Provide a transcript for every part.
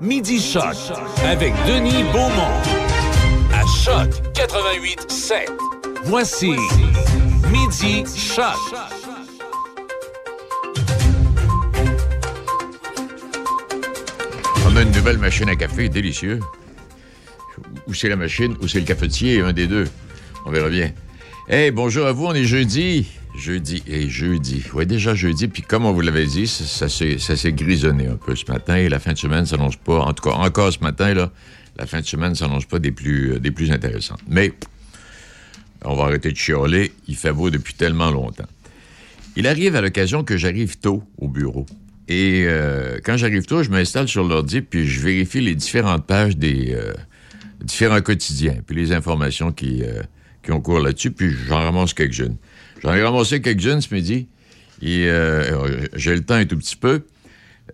Midi Choc avec Denis Beaumont. À Choc 88 7. Voici Midi Choc. On a une nouvelle machine à café, délicieux. Ou c'est la machine, ou c'est le cafetier, un des deux. On verra bien. Hey, bonjour à vous, on est jeudi. Jeudi et jeudi. Oui, déjà jeudi, puis comme on vous l'avait dit, ça, ça s'est grisonné un peu ce matin et la fin de semaine s'annonce pas, en tout cas encore ce matin, là, la fin de semaine s'annonce pas des plus, euh, des plus intéressantes. Mais on va arrêter de chialer, il fait beau depuis tellement longtemps. Il arrive à l'occasion que j'arrive tôt au bureau. Et euh, quand j'arrive tôt, je m'installe sur l'ordi, puis je vérifie les différentes pages des euh, différents quotidiens, puis les informations qui, qui ont cours là-dessus, puis j'en ramasse quelques-unes. J'en ai ramassé quelques-unes ce midi, et j'ai le temps un tout petit peu,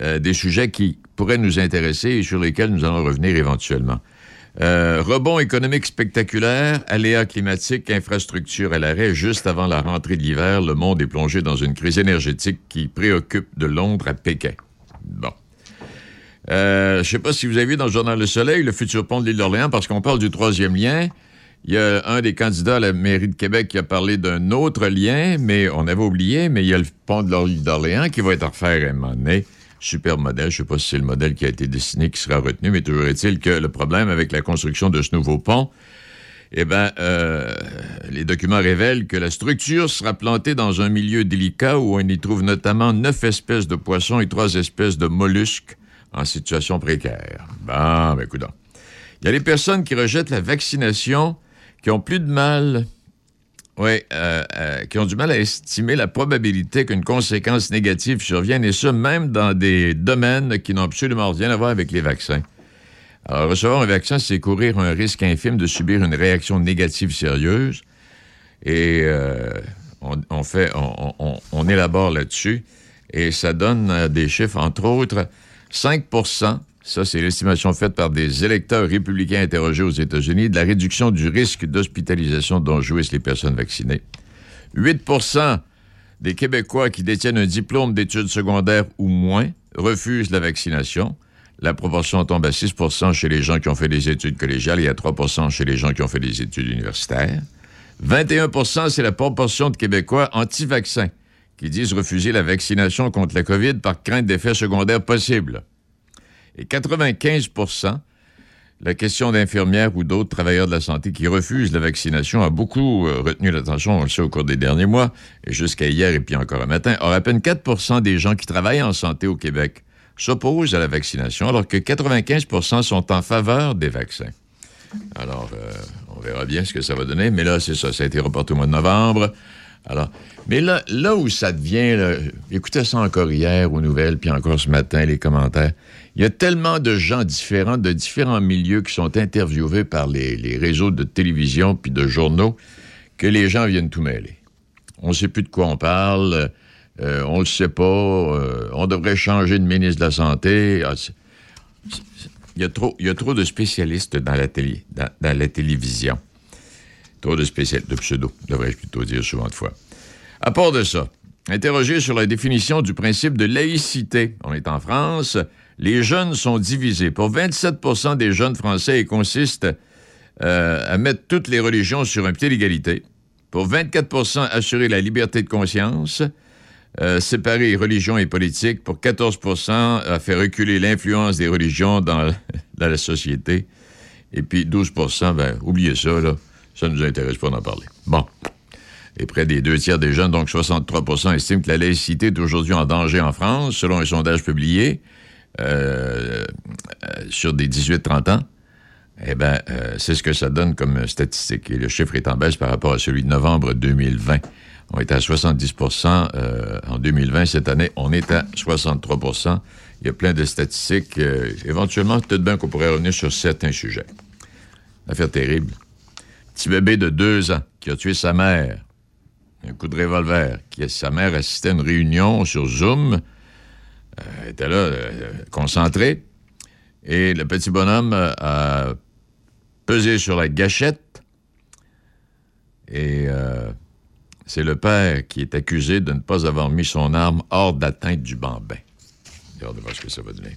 des sujets qui pourraient nous intéresser et sur lesquels nous allons revenir éventuellement. Euh, rebond économique spectaculaire, aléas climatiques, infrastructure à l'arrêt. Juste avant la rentrée de l'hiver, le monde est plongé dans une crise énergétique qui préoccupe de Londres à Pékin. Bon. Euh, je ne sais pas si vous avez vu dans le journal Le Soleil le futur pont de l'île d'Orléans, parce qu'on parle du troisième lien. Il y a un des candidats à la mairie de Québec qui a parlé d'un autre lien, mais on avait oublié, mais il y a le pont de l'île d'Orléans qui va être refait à un moment donné super modèle. Je ne sais pas si c'est le modèle qui a été dessiné qui sera retenu, mais toujours est-il que le problème avec la construction de ce nouveau pont, eh bien, euh, les documents révèlent que la structure sera plantée dans un milieu délicat où on y trouve notamment neuf espèces de poissons et trois espèces de mollusques en situation précaire. Bon, ben, écoute. Il y a les personnes qui rejettent la vaccination qui ont plus de mal euh, euh, qui ont du mal à estimer la probabilité qu'une conséquence négative survienne, et ce, même dans des domaines qui n'ont absolument rien à voir avec les vaccins. Alors, recevoir un vaccin, c'est courir un risque infime de subir une réaction négative sérieuse. Et euh, on, fait, on élabore là-dessus. Et ça donne des chiffres, entre autres, 5 ça, c'est l'estimation faite par des électeurs républicains interrogés aux États-Unis de la réduction du risque d'hospitalisation dont jouissent les personnes vaccinées. 8% des Québécois qui détiennent un diplôme d'études secondaires ou moins refusent la vaccination. La proportion tombe à 6% chez les gens qui ont fait des études collégiales et à 3% chez les gens qui ont fait des études universitaires. 21% c'est la proportion de Québécois anti-vaccins qui disent refuser la vaccination contre la COVID par crainte d'effets secondaires possibles. Et 95% la question d'infirmières ou d'autres travailleurs de la santé qui refusent la vaccination a beaucoup euh, retenu l'attention, on le sait, au cours des derniers mois, et jusqu'à hier et puis encore un matin. Or, à peine 4% des gens qui travaillent en santé au Québec s'opposent à la vaccination, alors que 95% sont en faveur des vaccins. Alors, euh, on verra bien ce que ça va donner, mais là, c'est ça, ça a été reporté au mois de novembre. Alors, mais là, là où ça devient, écoutez ça encore hier aux nouvelles, puis encore ce matin, les commentaires. Il y a tellement de gens différents, de différents milieux qui sont interviewés par les, réseaux de télévision puis de journaux que les gens viennent tout mêler. On ne sait plus de quoi on parle, euh, on ne le sait pas, euh, on devrait changer de ministre de la Santé. Ah, il, y a trop, il y a trop de spécialistes dans la, télé, dans, la télévision. Trop de spécialistes, de pseudo, devrais-je plutôt dire souvent de fois. À part de ça, interrogé sur la définition du principe de laïcité, on est en France, les jeunes sont divisés. Pour 27% des jeunes Français, il consiste euh, à mettre toutes les religions sur un pied d'égalité. Pour 24% assurer la liberté de conscience, euh, séparer religion et politique. Pour 14 à faire reculer l'influence des religions dans, la société. Et puis 12% ben, oubliez ça, là. Ça ne nous intéresse pas d'en parler. Bon. Et près des deux tiers des jeunes, donc 63% estiment que la laïcité est aujourd'hui en danger en France, selon un sondage publié. Euh, euh, sur des 18-30 ans, eh bien, euh, c'est ce que ça donne comme statistique. Et le chiffre est en baisse par rapport à celui de novembre 2020. On était à 70% en 2020. Cette année, on est à 63% Il y a plein de statistiques. éventuellement, peut-être bien qu'on pourrait revenir sur certains sujets. Affaire terrible. Petit bébé de deux ans qui a tué sa mère. Un coup de revolver. Qui, sa mère assistait à une réunion sur Zoom euh, était là, euh, concentré. Et le petit bonhomme euh, a pesé sur la gâchette. Et c'est le père qui est accusé de ne pas avoir mis son arme hors d'atteinte du bambin. De voir ce que ça va donner.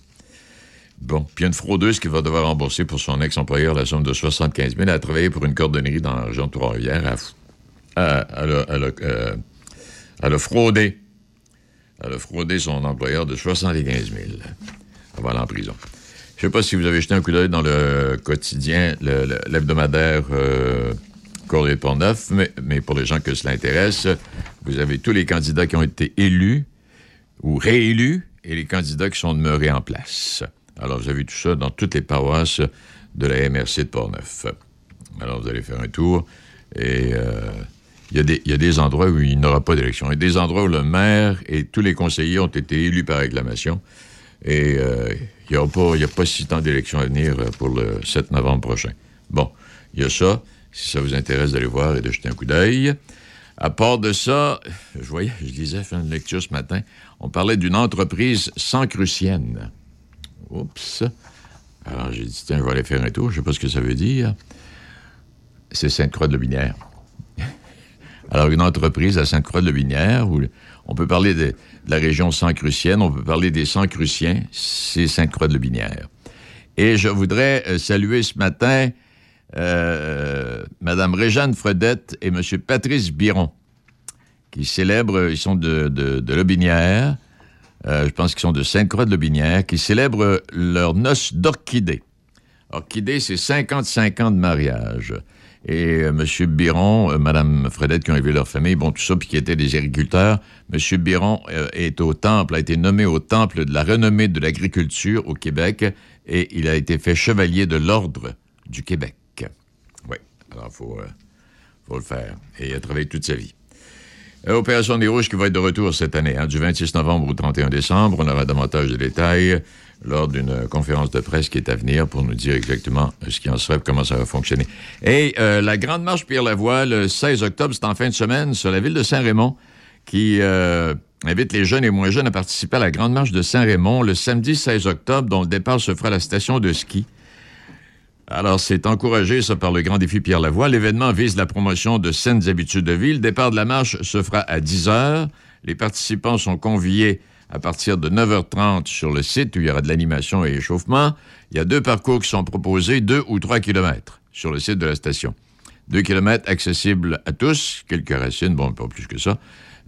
Bon, puis une fraudeuse qui va devoir rembourser pour son ex-employeur la somme de 75 000. Elle a travaillé pour une cordonnerie dans la région de Trois-Rivières. Elle, a- elle a- elle a, euh, elle a fraudé. Son employeur de 75 000. Elle va aller en prison. Je ne sais pas si vous avez jeté un coup d'œil dans le quotidien, le- le- l'hebdomadaire euh, Pont-Neuf, mais, mais pour les gens que cela intéresse, vous avez tous les candidats qui ont été élus ou réélus et les candidats qui sont demeurés en place. Alors, vous avez tout ça dans toutes les paroisses de la MRC de Portneuf. Alors, vous allez faire un tour et euh, il y, a des- endroits où il n'y aura pas d'élection. Il y a des endroits où le maire et tous les conseillers ont été élus par acclamation et euh, il n'y a pas si tant d'élections à venir euh, pour le 7 novembre prochain. Bon, il y a ça. Si ça vous intéresse d'aller voir et de jeter un coup d'œil. À part de ça, je voyais, je lisais, faire une lecture ce matin, on parlait d'une entreprise sans crucienne. Oups. Alors j'ai dit, tiens, je vais aller faire un tour, je sais pas ce que ça veut dire. C'est Sainte-Croix-de-Lobinière. Alors, une entreprise à Sainte-Croix-de-Lobinière, où on peut parler de, la région Saint-Crucienne, on peut parler des Saint-Cruciens, c'est Sainte-Croix-de-Lobinière. Et je voudrais euh, saluer ce matin euh, Mme Réjeanne Fredette et M. Patrice Biron, qui célèbrent, ils sont de, de, de euh, je pense qu'ils sont de Sainte-Croix-de-Lobinière, qui célèbrent leur noce d'orchidée. Orchidée, c'est 55 ans de mariage. Et euh, M. Biron, euh, Mme Fredette, qui ont élevé leur famille, bon, tout ça, puis qui étaient des agriculteurs, M. Biron est au temple, a été nommé au temple de la renommée de l'agriculture au Québec, et il a été fait chevalier de l'Ordre du Québec. Oui, alors il faut, faut le faire. Et il a travaillé toute sa vie. Euh, Opération des Rouges qui va être de retour cette année, hein, du 26 novembre au 31 décembre. On aura davantage de détails lors d'une conférence de presse qui est à venir pour nous dire exactement ce qui en sera et comment ça va fonctionner. Et euh, la Grande Marche Pierre-Lavoie, le 16 octobre, c'est en fin de semaine, sur la ville de Saint-Raymond, qui euh, invite les jeunes et moins jeunes à participer à la Grande Marche de Saint-Raymond le samedi 16 octobre, dont le départ se fera à la station de ski. Alors, c'est encouragé, ça, par le Grand Défi Pierre Lavoie. L'événement vise la promotion de saines habitudes de vie. Le départ de la marche se fera à 10 heures. Les participants sont conviés à partir de 9h30 sur le site où il y aura de l'animation et échauffement. Il y a deux parcours qui sont proposés, deux ou trois kilomètres sur le site de la station. Deux kilomètres accessibles à tous, quelques racines, bon, pas plus que ça.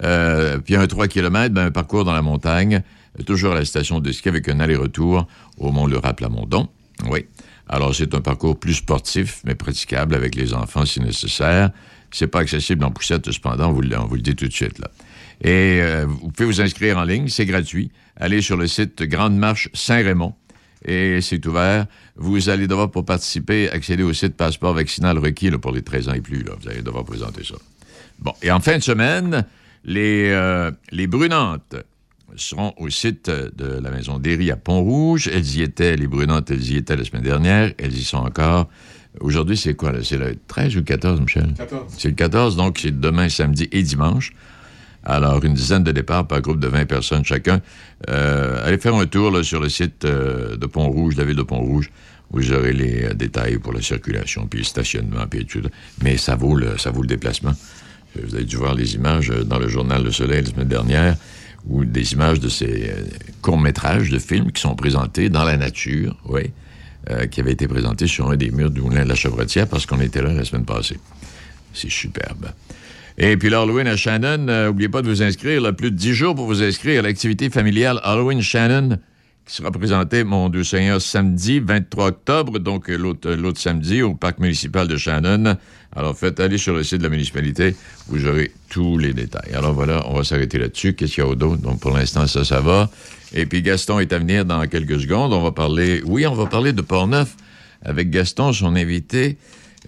Euh, puis un 3 km, ben, un parcours dans la montagne, toujours à la station de ski avec un aller-retour au Mont Le Rap-Lamondon. Oui. Alors, c'est un parcours plus sportif, mais praticable avec les enfants si nécessaire. C'est pas accessible en poussette, cependant, on vous le, dit tout de suite, là. Et euh, vous pouvez vous inscrire en ligne, c'est gratuit. Allez sur le site Grande Marche Saint-Raymond et c'est ouvert. Vous allez devoir, pour participer, accéder au site passeport vaccinal requis pour les 13 ans et plus. Là. Vous allez devoir présenter ça. Bon, et en fin de semaine, les, euh, les Brunantes seront au site de la Maison d'Héry à Pont-Rouge. Elles y étaient, les Brunantes, elles y étaient la semaine dernière. Elles y sont encore. Aujourd'hui, c'est quoi? C'est le 13 ou le 14, Michel? 14. C'est le 14, donc c'est demain, samedi et dimanche. Alors, une dizaine de départs par groupe de 20 personnes chacun. Euh, allez faire un tour là, sur le site euh, de Pont-Rouge, la ville de Pont-Rouge. Vous aurez les euh, détails pour la circulation, puis le stationnement, puis tout. Mais ça vaut le, ça vaut le déplacement. Euh, Vous avez dû voir les images euh, dans le journal Le Soleil la semaine dernière, ou des images de ces euh, courts-métrages de films qui sont présentés dans la nature, oui, euh, qui avaient été présentés sur un des murs du Moulin de la Chevretière parce qu'on était là la semaine passée. C'est superbe. Et puis l'Halloween à Shannon, n'oubliez pas de vous inscrire. Là, plus de 10 jours pour vous inscrire à l'activité familiale Halloween Shannon, qui sera présentée, mon Dieu Seigneur, samedi 23 octobre, donc euh, euh, l'autre samedi, au parc municipal de Shannon. Alors faites aller sur le site de la municipalité, vous aurez tous les détails. Alors voilà, on va s'arrêter là-dessus. Qu'est-ce qu'il y a au dos? Donc pour l'instant, ça, ça va. Et puis Gaston est à venir dans quelques secondes. On va parler, oui, on va parler de Port-Neuf avec Gaston, son invité.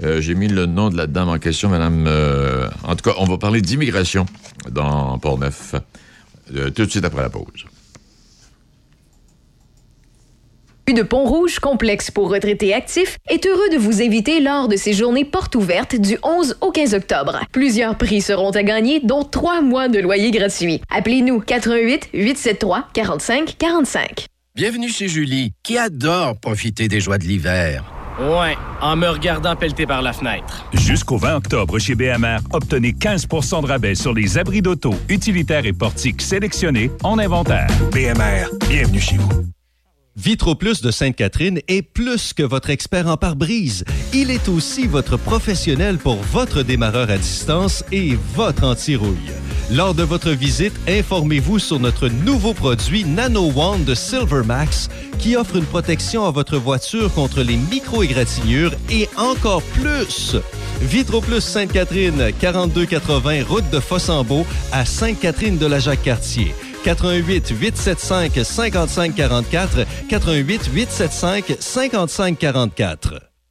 Euh, J'ai mis le nom de la dame en question, Madame. euh, en tout cas, on va parler d'immigration dans Port-Neuf euh, tout de suite après la pause. De Pont-Rouge, complexe pour retraités actifs, est heureux de vous inviter lors de ses journées portes ouvertes du 11 au 15 octobre. Plusieurs prix seront à gagner, dont trois mois de loyer gratuit. Appelez-nous 88 873 45 45. Bienvenue chez Julie, qui adore profiter des joies de l'hiver. Ouais, en me regardant pelleter par la fenêtre. Jusqu'au 20 octobre chez BMR, obtenez 15% de rabais sur les abris d'auto, utilitaires et portiques sélectionnés en inventaire. BMR, bienvenue chez vous. VitroPlus de Sainte-Catherine est plus que votre expert en pare-brise. Il est aussi votre professionnel pour votre démarreur à distance et votre anti-rouille. Lors de votre visite, informez-vous sur notre nouveau produit Nano One de Silvermax qui offre une protection à votre voiture contre les micro-égratignures et encore plus. VitroPlus Sainte-Catherine, 4280 route de Fossambeau à Sainte-Catherine de la Jacques-Cartier. 88 875 55 44 88 875 55 44.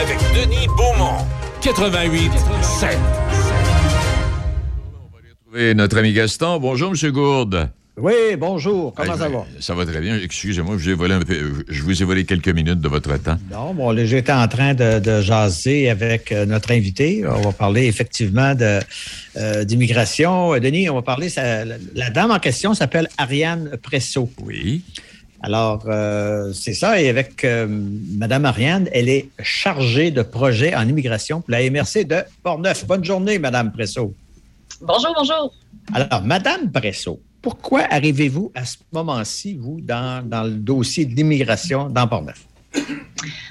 avec Denis Beaumont. 88 7. Et notre ami Gaston. Bonjour, M. Gourde. Oui, bonjour. Comment ça va? Ça va très bien. Excusez-moi, je vous ai volé un peu- je vous ai volé quelques minutes de votre temps. Non, bon, j'étais en train de, de jaser avec euh, notre invité. On va parler effectivement de, euh, d'immigration. Euh, Denis, on va parler. ça- la, la dame en question s'appelle Ariane Presso. Oui. Alors, euh, c'est ça. Et avec euh, Madame Ariane, elle est chargée de projet en immigration pour la MRC de Portneuf. Bonne journée, Madame Presso. Bonjour, bonjour. Alors, Madame Presso, pourquoi arrivez-vous à ce moment-ci, vous, dans, dans le dossier de l'immigration dans Portneuf?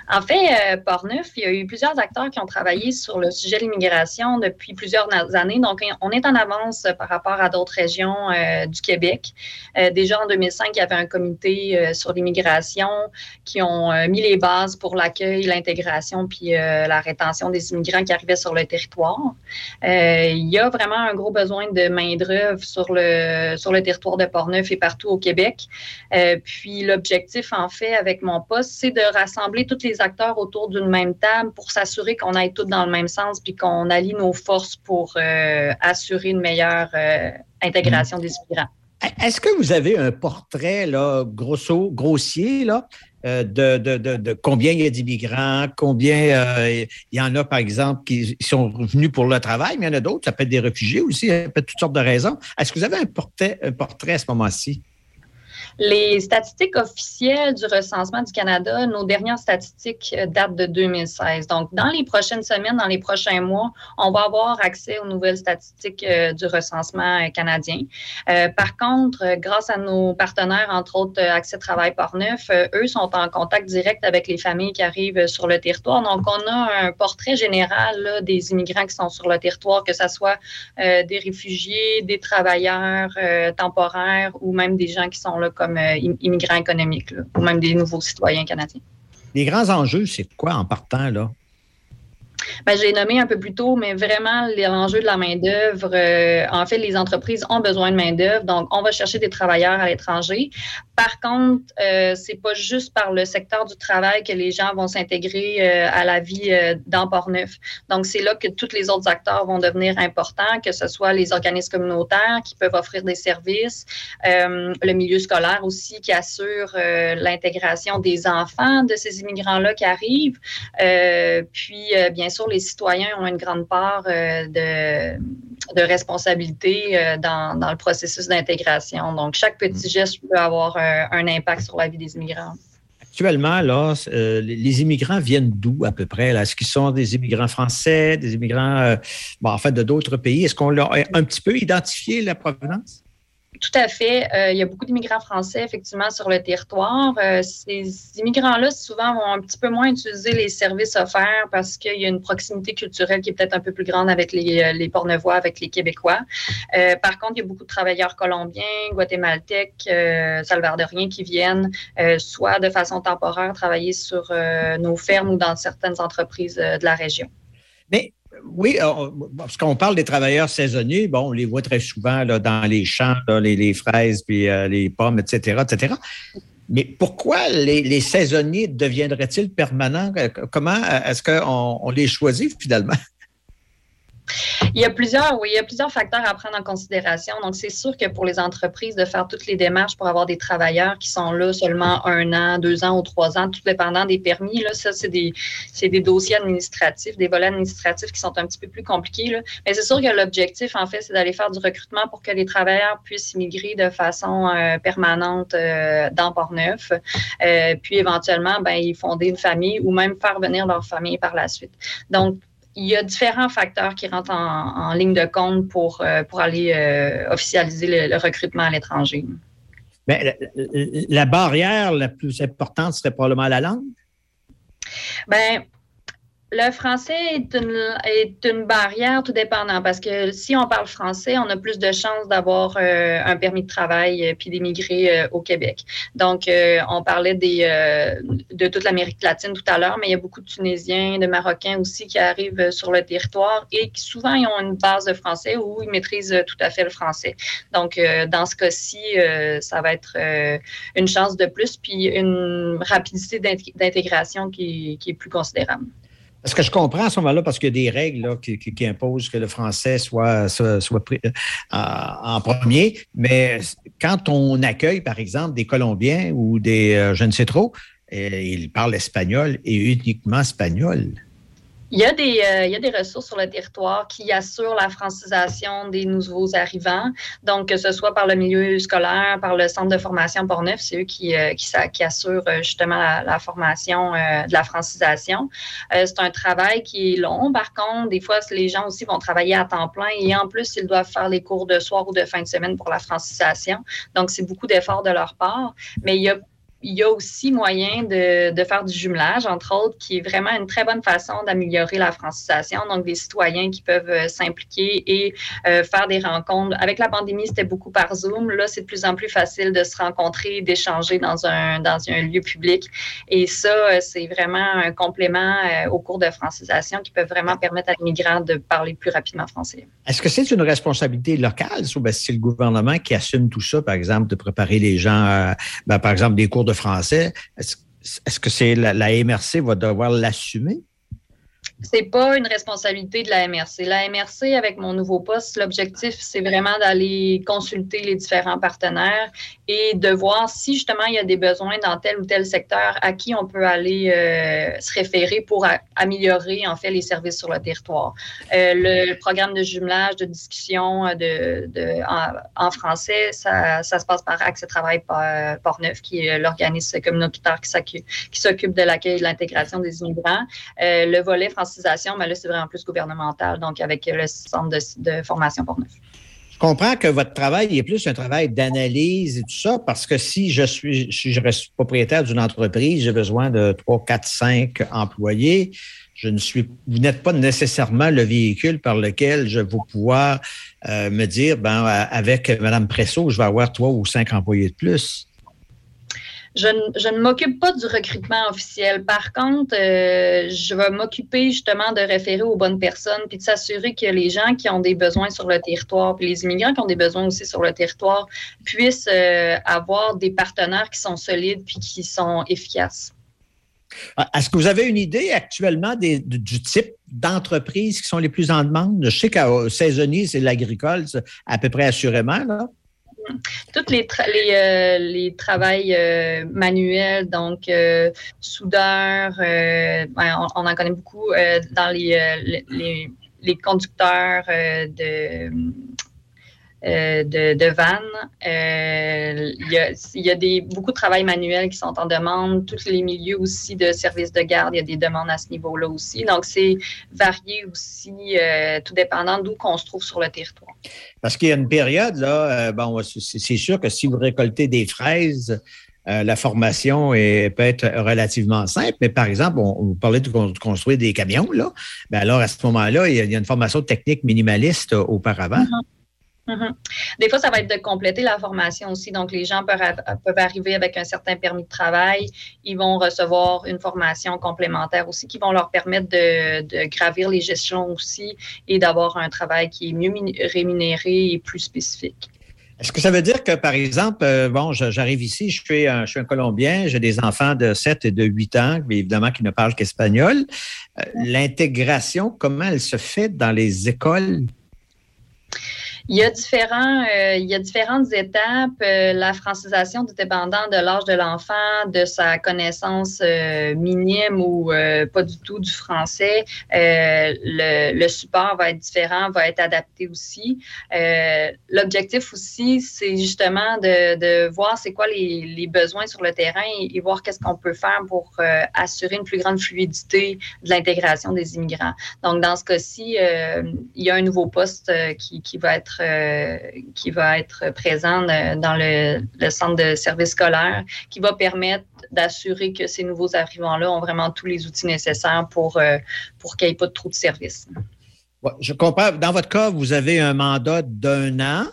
En fait, euh, Portneuf, il y a eu plusieurs acteurs qui ont travaillé sur le sujet de l'immigration depuis plusieurs années. Donc, on est en avance euh, par rapport à d'autres régions euh, du Québec. Euh, déjà en 2005, il y avait un comité sur l'immigration qui ont mis les bases pour l'accueil, l'intégration puis la rétention des immigrants qui arrivaient sur le territoire. Il y a vraiment un gros besoin de main-d'œuvre sur le, sur le territoire de Portneuf et partout au Québec. Puis l'objectif, en fait, avec mon poste, c'est de rassembler tous les acteurs autour d'une même table pour s'assurer qu'on aille tous dans le même sens puis qu'on allie nos forces pour euh, assurer une meilleure euh, intégration des immigrants. Est-ce que vous avez un portrait là, grosso, grossier là, euh, de, de- de- combien il y a d'immigrants, combien il y en a, par exemple, qui sont venus pour le travail, mais il y en a d'autres, ça peut être des réfugiés aussi, ça peut être toutes sortes de raisons. Est-ce que vous avez un portrait, un portrait à ce moment-ci? Les statistiques officielles du recensement du Canada, nos dernières statistiques euh, datent de 2016. Donc, dans les prochaines semaines, dans les prochains mois, on va avoir accès aux nouvelles statistiques euh, du recensement euh, canadien. Par contre, grâce à nos partenaires, entre autres Accès Travail Portneuf, euh, eux sont en contact direct avec les familles qui arrivent sur le territoire. Donc, on a un portrait général des immigrants qui sont sur le territoire, que ce soit des réfugiés, des travailleurs temporaires ou même des gens qui sont là comme euh, im- immigrants économiques ou même des nouveaux citoyens canadiens. Les grands enjeux, c'est quoi en partant là? Ben, j'ai nommé un peu plus tôt, mais vraiment l'enjeu de la main-d'œuvre. euh, en fait, les entreprises ont besoin de main-d'œuvre, donc on va chercher des travailleurs à l'étranger. Par contre, euh, c'est pas juste par le secteur du travail que les gens vont s'intégrer euh, à la vie euh, dans Port-Neuf. Donc, c'est là que tous les autres acteurs vont devenir importants, que ce soit les organismes communautaires qui peuvent offrir des services, le milieu scolaire aussi qui assure l'intégration des enfants de ces immigrants-là qui arrivent. Puis, bien sûr, les citoyens ont une grande part euh, de, de responsabilité euh, dans, dans le processus d'intégration. Donc, chaque petit geste peut avoir euh, un impact sur la vie des immigrants. Actuellement, là, euh, les- immigrants viennent d'où à peu près? Est-ce qu'ils sont des immigrants français, des immigrants, bon, en fait, de d'autres pays? Est-ce qu'on l'a un petit peu identifié, la provenance? Tout à fait. Euh, il y a beaucoup d'immigrants français, effectivement, sur le territoire. Euh, ces immigrants-là, souvent, vont un petit peu moins utiliser les services offerts parce qu'il y a une proximité culturelle qui est peut-être un peu plus grande avec les, euh, les Portneuvois, avec les Québécois. Par contre, il y a beaucoup de travailleurs colombiens, guatémaltèques, salvadoriens qui viennent soit de façon temporaire travailler sur nos fermes ou dans certaines entreprises de la région. Oui, on- parce qu'on parle des travailleurs saisonniers, bon, on les voit très souvent dans les champs, les, fraises, puis euh, les pommes, etc., etc. Mais pourquoi les, saisonniers deviendraient-ils permanents? Euh, Comment euh, est-ce qu'on on les choisit finalement? Il y a plusieurs, oui, il y a plusieurs facteurs à prendre en considération. Donc, c'est sûr que pour les entreprises, de faire toutes les démarches pour avoir des travailleurs qui sont là seulement un an, deux ans ou trois ans, tout dépendant des permis, là, ça, c'est des, des dossiers administratifs, des volets administratifs qui sont un petit peu plus compliqués. Mais c'est sûr que l'objectif, en fait, c'est d'aller faire du recrutement pour que les travailleurs puissent migrer de façon euh, permanente euh, dans Port-Neuf. Euh, puis, éventuellement, ben, ils fonder une famille ou même faire venir leur famille par la suite. Donc, il y a différents facteurs qui rentrent en, ligne de compte pour, euh, pour aller euh, officialiser le, recrutement à l'étranger. Mais la, barrière la plus importante serait probablement la langue? Bien, le français est une, est une, barrière tout dépendant parce que si on parle français, on a plus de chances d'avoir euh, un permis de travail euh, puis d'émigrer euh, au Québec. Donc, on parlait des, de toute l'Amérique latine tout à l'heure, mais il y a beaucoup de Tunisiens, de Marocains aussi qui arrivent sur le territoire et qui souvent ils ont une base de français où ils maîtrisent tout à fait le français. Donc, dans ce cas-ci, ça va être une chance de plus puis une rapidité d'intégration qui, qui est plus considérable. Est-ce que je comprends à ce moment-là, parce qu'il y a des règles qui, imposent que le français soit, pris euh, en premier, mais quand on accueille, par exemple, des Colombiens ou des, euh, je ne sais trop, ils parlent espagnol et uniquement espagnol. Il y, a des, euh, il y a des ressources sur le territoire qui assurent la francisation des nouveaux arrivants. Donc, que ce soit par le milieu scolaire, par le centre de formation Portneuf, c'est eux qui, euh, qui, qui, assurent euh, justement la, formation de la francisation. c'est un travail qui est long. Par contre, des fois, les gens aussi vont travailler à temps plein et en plus, ils doivent faire les cours de soir ou de fin de semaine pour la francisation. Donc, c'est beaucoup d'efforts de leur part. Mais il y a il y a aussi moyen de, de, faire du jumelage, entre autres, qui est vraiment une très bonne façon d'améliorer la francisation. Donc, des citoyens qui peuvent euh, s'impliquer et euh, faire des rencontres. Avec la pandémie, c'était beaucoup par Zoom. Là, c'est de plus en plus facile de se rencontrer, d'échanger dans un, dans un lieu public. Et ça, euh, c'est vraiment un complément au cours de francisation qui peut vraiment permettre à l'immigrant de parler plus rapidement français. Est-ce que c'est une responsabilité locale ou bien c'est le gouvernement qui assume tout ça, par exemple, de préparer les gens, ben, par exemple, des cours de français, est-ce que c'est la, MRC va devoir l'assumer? C'est pas une responsabilité de la MRC. La MRC, avec mon nouveau poste, l'objectif, c'est vraiment d'aller consulter les différents partenaires et de voir si justement il y a des besoins dans tel ou tel secteur à qui on peut aller euh, se référer pour améliorer en fait les services sur le territoire. Euh, le, programme de jumelage, de discussion euh, de, en, français, ça, se passe par Accès Travail Port-Neuf, qui est l'organisme communautaire qui s'occupe de l'accueil et de l'intégration des immigrants. le volet français mais là, c'est vraiment plus gouvernemental, donc avec le centre de, formation pour neuf. Je comprends que votre travail est plus un travail d'analyse et tout ça, parce que si je suis, propriétaire d'une entreprise, j'ai besoin de 3, 4, 5 employés. Je ne suis, vous n'êtes pas nécessairement le véhicule par lequel je vais pouvoir euh, me dire, ben, avec Mme Presso, je vais avoir trois ou cinq employés de plus je, ne m'occupe pas du recrutement officiel. Par contre, euh, je vais m'occuper justement de référer aux bonnes personnes, puis de s'assurer que les gens qui ont des besoins sur le territoire, puis les immigrants qui ont des besoins aussi sur le territoire, puissent euh, avoir des partenaires qui sont solides puis qui sont efficaces. Ah, est-ce que vous avez une idée actuellement du type d'entreprises qui sont les plus en demande? Je sais qu'à saisonnier, c'est l'agricole, à peu près assurément. Là. Tous les, les, euh, les travails euh, manuels, donc euh, soudeurs, ben, on, en connaît beaucoup dans les, les, les conducteurs de euh, de, de vannes. Euh, il y a, des, beaucoup de travail manuel qui sont en demande. Tous les milieux aussi de services de garde, il y a des demandes à ce niveau-là aussi. Donc, c'est varié aussi, euh, tout dépendant d'où qu'on se trouve sur le territoire. Parce qu'il y a une période, là, bon, c'est sûr que si vous récoltez des fraises, la formation est, peut être relativement simple, mais par exemple, on, parlait de construire des camions, là. Bien alors, à ce moment-là, il, y a une formation technique minimaliste auparavant. Mhm. Des fois, ça va être de compléter la formation aussi. Donc, les gens peuvent, arriver avec un certain permis de travail. Ils vont recevoir une formation complémentaire aussi qui vont leur permettre de, gravir les gestions aussi et d'avoir un travail qui est mieux rémunéré et plus spécifique. Est-ce que ça veut dire que, par exemple, euh, bon, j'arrive ici, je suis, un, je suis un Colombien, j'ai des enfants de 7 et de 8 ans, mais évidemment qui ne parlent qu'espagnol. Euh, l'intégration, comment elle se fait dans les écoles? Il y a, différents, euh, il y a différentes étapes. Euh, la francisation dépendant de l'âge de l'enfant, de sa connaissance euh, minime ou pas du tout du français. Le, le, support va être différent, va être adapté aussi. L'objectif aussi, c'est justement de, de voir c'est quoi les, les, besoins sur le terrain et, voir qu'est-ce qu'on peut faire pour assurer une plus grande fluidité de l'intégration des immigrants. Donc, dans ce cas-ci, il y a un nouveau poste qui, qui va être euh, qui va être présent dans le, centre de service scolaire, qui va permettre d'assurer que ces nouveaux arrivants-là ont vraiment tous les outils nécessaires pour, euh, pour qu'il n'y ait pas de trou de service. je comprends. Dans votre cas, vous avez un mandat d'un an.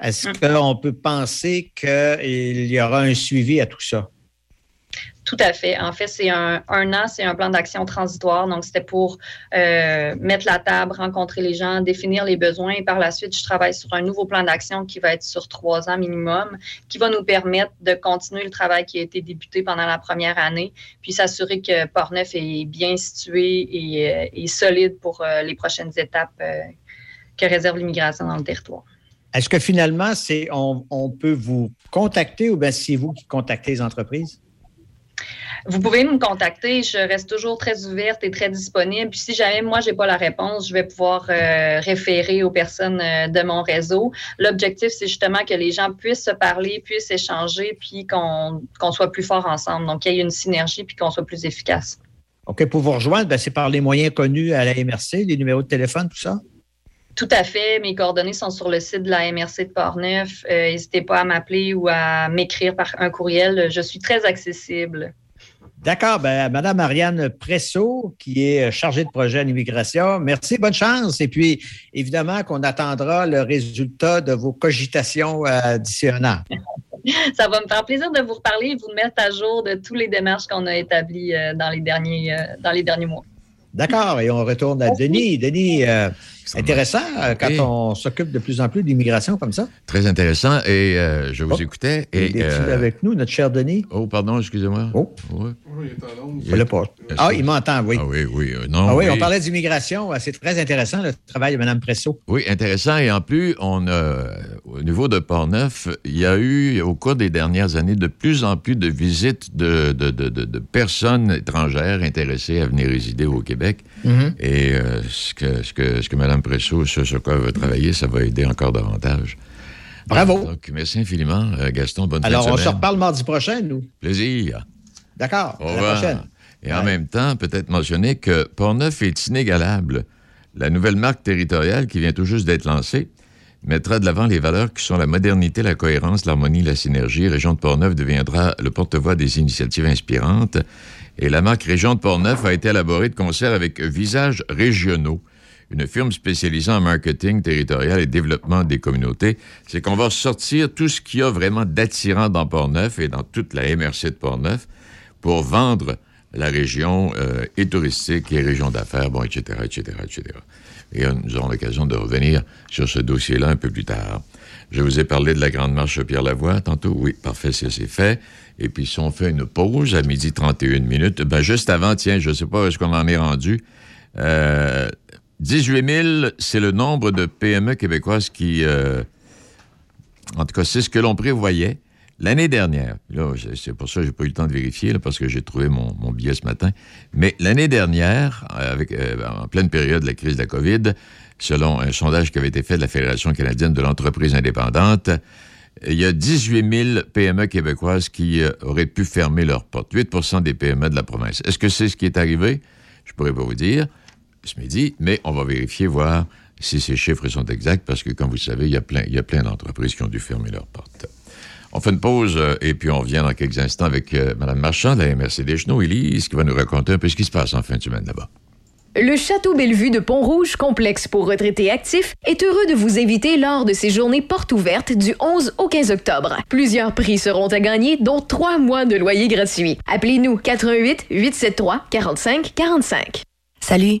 Est-ce hum. qu'on peut penser qu'il y aura un suivi à tout ça? Tout à fait. En fait, c'est un, an, c'est un plan d'action transitoire. Donc, c'était pour euh, mettre la table, rencontrer les gens, définir les besoins. Et par la suite, je travaille sur un nouveau plan d'action qui va être sur trois ans minimum, qui va nous permettre de continuer le travail qui a été débuté pendant la première année, puis s'assurer que Port-Neuf est bien situé et, euh, solide pour euh, les prochaines étapes que réserve l'immigration dans le territoire. Est-ce que finalement, c'est on, peut vous contacter ou bien c'est vous qui contactez les entreprises? Vous pouvez me contacter. Je reste toujours très ouverte et très disponible. Puis si jamais moi, je n'ai pas la réponse, je vais pouvoir euh, référer aux personnes euh, de mon réseau. L'objectif, c'est justement que les gens puissent se parler, puissent échanger, puis qu'on soit plus fort ensemble. Donc, qu'il y ait une synergie, puis qu'on soit plus efficace. OK. Pour vous rejoindre, ben, c'est par les moyens connus à la MRC, les numéros de téléphone, tout ça? Tout à fait. Mes coordonnées sont sur le site de la MRC de Portneuf. Euh, n'hésitez pas à m'appeler ou à m'écrire par un courriel. Je suis très accessible. D'accord. Ben, Madame Marianne Presso, qui est chargée de projet en immigration, merci, bonne chance. Et puis, évidemment, qu'on attendra le résultat de vos cogitations euh, d'ici un an. Ça va me faire plaisir de vous reparler et vous mettre à jour de tous les démarches qu'on a établies euh, dans, les derniers, euh, dans les derniers mois. D'accord. Et on retourne à Denis. Denis, intéressant euh, quand on s'occupe de plus en plus d'immigration comme ça. Très intéressant. Et euh, je vous oh. écoutais. Et, il est euh, avec nous, notre cher Denis? Oh, pardon, excusez-moi. Oh. Oui. il est pas. Ah, il m'entend, oui. Ah oui, oui. non, ah, oui, on parlait d'immigration. C'est très intéressant, le travail de Mme Presso. Oui, intéressant. Et en plus, on au niveau de Port-Neuf, il y a eu, au cours des dernières années, de plus en plus de visites de, de, de, de personnes étrangères intéressées à venir résider au Québec. Mm-hmm. Et ce, que, ce, que, ce que Mme Presso, ce sur quoi elle va travailler, ça va aider encore davantage. Bravo. Donc, merci infiniment, euh, Gaston. Bonne Alors, on se reparle mardi prochain, nous. Plaisir. D'accord. La prochaine. Et en même temps, peut-être mentionner que Portneuf est inégalable. La nouvelle marque territoriale qui vient tout juste d'être lancée mettra de l'avant les valeurs qui sont la modernité, la cohérence, l'harmonie, la synergie. Région de Portneuf deviendra le porte-voix des initiatives inspirantes. Et la marque Région de Portneuf a été élaborée de concert avec Visages régionaux une firme spécialisée en marketing territorial et développement des communautés, c'est qu'on va sortir tout ce qu'il y a vraiment d'attirant dans Port-Neuf et dans toute la MRC de Port-Neuf pour vendre la région euh, et touristique et région d'affaires, bon, etc., etc., etc. Et euh, nous aurons l'occasion de revenir sur ce dossier-là un peu plus tard. Je vous ai parlé de la Grande Marche Pierre-Lavoie tantôt. Oui, parfait, c'est fait. Et puis, si on fait une pause à midi 31 minutes, ben juste avant, tiens, je ne sais pas est-ce qu'on en est rendu. Euh, 18 000, c'est le nombre de PME québécoises qui... Euh, en tout cas, c'est ce que l'on prévoyait l'année dernière. C'est pour ça que j'ai pas eu le temps de vérifier, parce que j'ai trouvé mon, billet ce matin. Mais l'année dernière, avec, euh, en pleine période de la crise de la COVID, selon un sondage qui avait été fait de la Fédération canadienne de l'entreprise indépendante, il y a 18 000 PME québécoises qui euh, auraient pu fermer leurs portes. 8% des PME de la province. Est-ce que c'est ce qui est arrivé? Je pourrais pas vous dire ce midi, mais on va vérifier, voir si ces chiffres sont exacts, parce que, comme vous savez, il y a plein, il y a plein d'entreprises qui ont dû fermer leurs portes. On fait une pause euh, et puis on revient dans quelques instants avec euh, Mme Marchand de la MRC des Genoux, Élise, qui va nous raconter un peu ce qui se passe en fin de semaine là-bas. Le Château Bellevue de Pont-Rouge, complexe pour retraités actifs, est heureux de vous inviter lors de ses journées portes ouvertes du 11 au 15 octobre. Plusieurs prix seront à gagner, dont trois mois de loyer gratuit. Appelez-nous 88 873 45 45. Salut.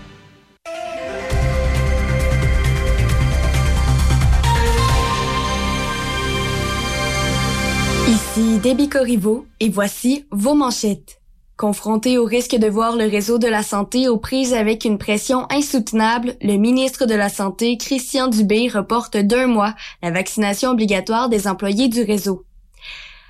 Ici Debbie et voici vos manchettes. Confronté au risque de voir le réseau de la santé aux prises avec une pression insoutenable, le ministre de la Santé, Christian Dubé, reporte d'un mois la vaccination obligatoire des employés du réseau.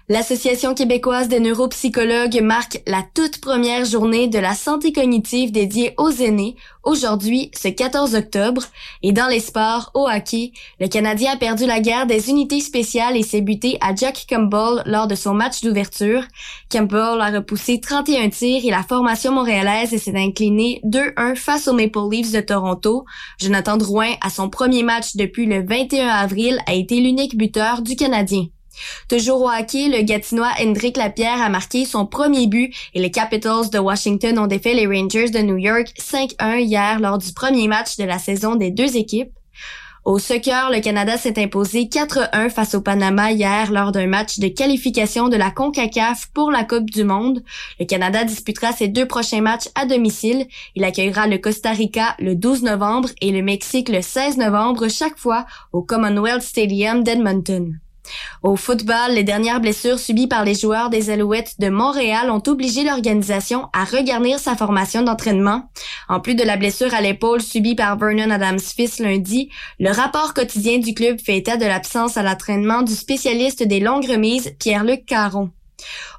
L'Association québécoise des neuropsychologues marque la toute première journée de la santé cognitive dédiée aux aînés, aujourd'hui, ce 14 octobre. Et dans les sports, au hockey, le Canadien a perdu la guerre des unités spéciales et s'est buté à Jack Campbell lors de son match d'ouverture. Campbell a repoussé 31 tirs et la formation montréalaise s'est inclinée 2-1 face aux Maple Leafs de Toronto. Jonathan Drouin, à son premier match depuis le 21 avril, a été l'unique buteur du Canadien. Toujours au hockey, le Gatinois Hendrik Lapierre a marqué son premier but et les Capitals de Washington ont défait les Rangers de New York 5-1 hier lors du premier match de la saison des deux équipes. Au soccer, le Canada s'est imposé 4-1 face au Panama hier lors d'un match de qualification de la CONCACAF pour la Coupe du Monde. Le Canada disputera ses deux prochains matchs à domicile. Il accueillera le Costa Rica le 12 novembre et le Mexique le 16 novembre chaque fois au Commonwealth Stadium d'Edmonton. Au football, les dernières blessures subies par les joueurs des Alouettes de Montréal ont obligé l'organisation à regarnir sa formation d'entraînement. En plus de la blessure à l'épaule subie par Vernon Adams-Fils lundi, le rapport quotidien du club fait état de l'absence à l'entraînement du spécialiste des longues remises, Pierre-Luc Caron.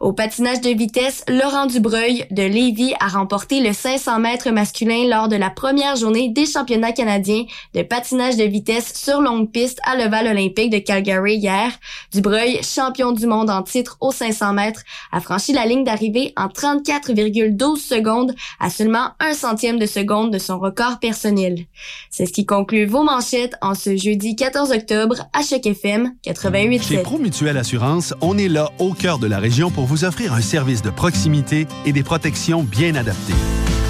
Au patinage de vitesse, Laurent Dubreuil de Lévis a remporté le 500 mètres masculin lors de la première journée des championnats canadiens de patinage de vitesse sur longue piste à l'Oval olympique de Calgary hier. Dubreuil, champion du monde en titre aux 500 mètres, a franchi la ligne d'arrivée en 34,12 secondes à seulement un centième de seconde de son record personnel. C'est ce qui conclut vos manchettes en ce jeudi 14 octobre à Choc FM 88. Chez Promutuelle Assurance, on est là au cœur de la région pour vous offrir un service de proximité et des protections bien adaptées.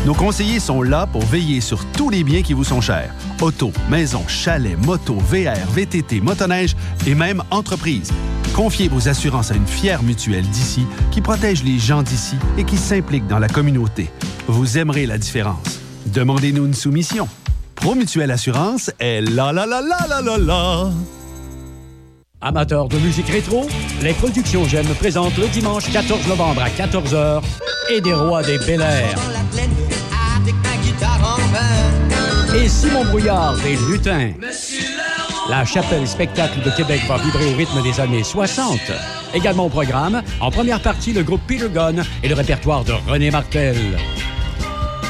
Nos conseillers sont là pour veiller sur tous les biens qui vous sont chers. Auto, maison, chalet, moto, VR, VTT, motoneige et même entreprise. Confiez vos assurances à une fière mutuelle d'ici qui protège les gens d'ici et qui s'implique dans la communauté. Vous aimerez la différence. Demandez-nous une soumission. Promutuelle Assurance est la la la la la la la. Amateurs de musique rétro, les productions J'aime présentent le dimanche 14 novembre à 14h et des rois des Bel Air. Et Simon Brouillard des Lutins. La chapelle spectacle de Québec va vibrer au rythme des années 60. Également au programme, en première partie, le groupe Peter Gunn et le répertoire de René Martel.